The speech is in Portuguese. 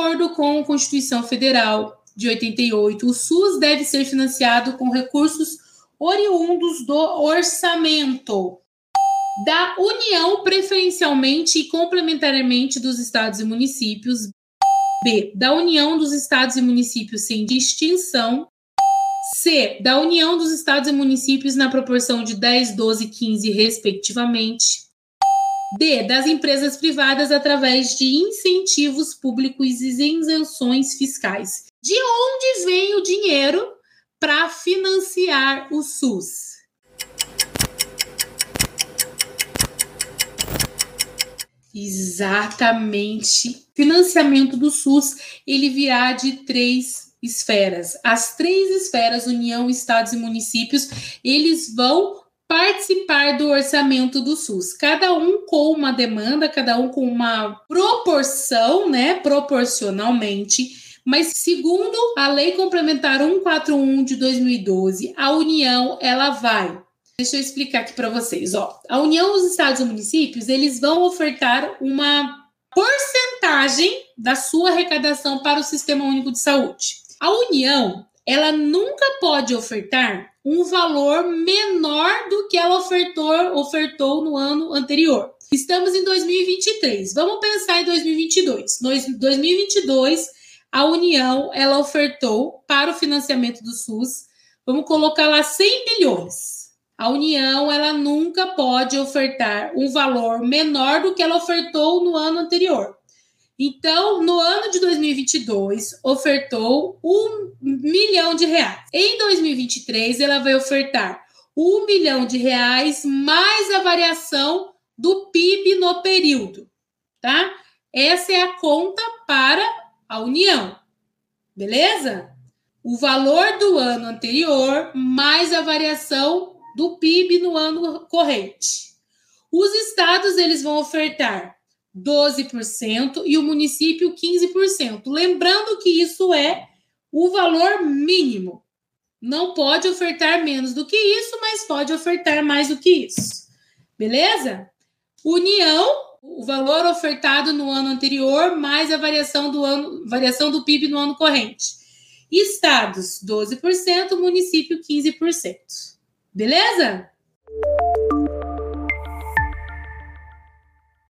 acordo com a Constituição Federal de 88, o SUS deve ser financiado com recursos oriundos do orçamento da União, preferencialmente e complementariamente dos estados e municípios. B. Da União dos estados e municípios sem distinção. C. Da União dos estados e municípios na proporção de 10, 12 e 15, respectivamente. D. Das empresas privadas através de incentivos públicos e isenções fiscais. De onde vem o dinheiro para financiar o SUS? Exatamente. Financiamento do SUS, ele virá de três esferas. As três esferas, União, Estados e municípios, eles vão participar do orçamento do SUS, cada um com uma demanda, cada um com uma proporção, né, proporcionalmente, mas segundo a Lei Complementar 141 de 2012, a União ela vai Deixa eu explicar aqui para vocês, ó. A União dos Estados e Municípios, eles vão ofertar uma porcentagem da sua arrecadação para o Sistema Único de Saúde. A União, ela nunca pode ofertar um valor menor do que ela ofertou, ofertou no ano anterior. Estamos em 2023. Vamos pensar em 2022. Em 2022, a União ela ofertou para o financiamento do SUS, vamos colocar lá 100 bilhões. A União ela nunca pode ofertar um valor menor do que ela ofertou no ano anterior. Então, no ano de 2022, ofertou um milhão de reais. Em 2023, ela vai ofertar um milhão de reais mais a variação do PIB no período, tá? Essa é a conta para a União, beleza? O valor do ano anterior mais a variação do PIB no ano corrente. Os estados eles vão ofertar 12% e o município 15%. Lembrando que isso é o valor mínimo. Não pode ofertar menos do que isso, mas pode ofertar mais do que isso. Beleza? União, o valor ofertado no ano anterior mais a variação do ano, variação do PIB no ano corrente. Estados 12%, município 15%. Beleza?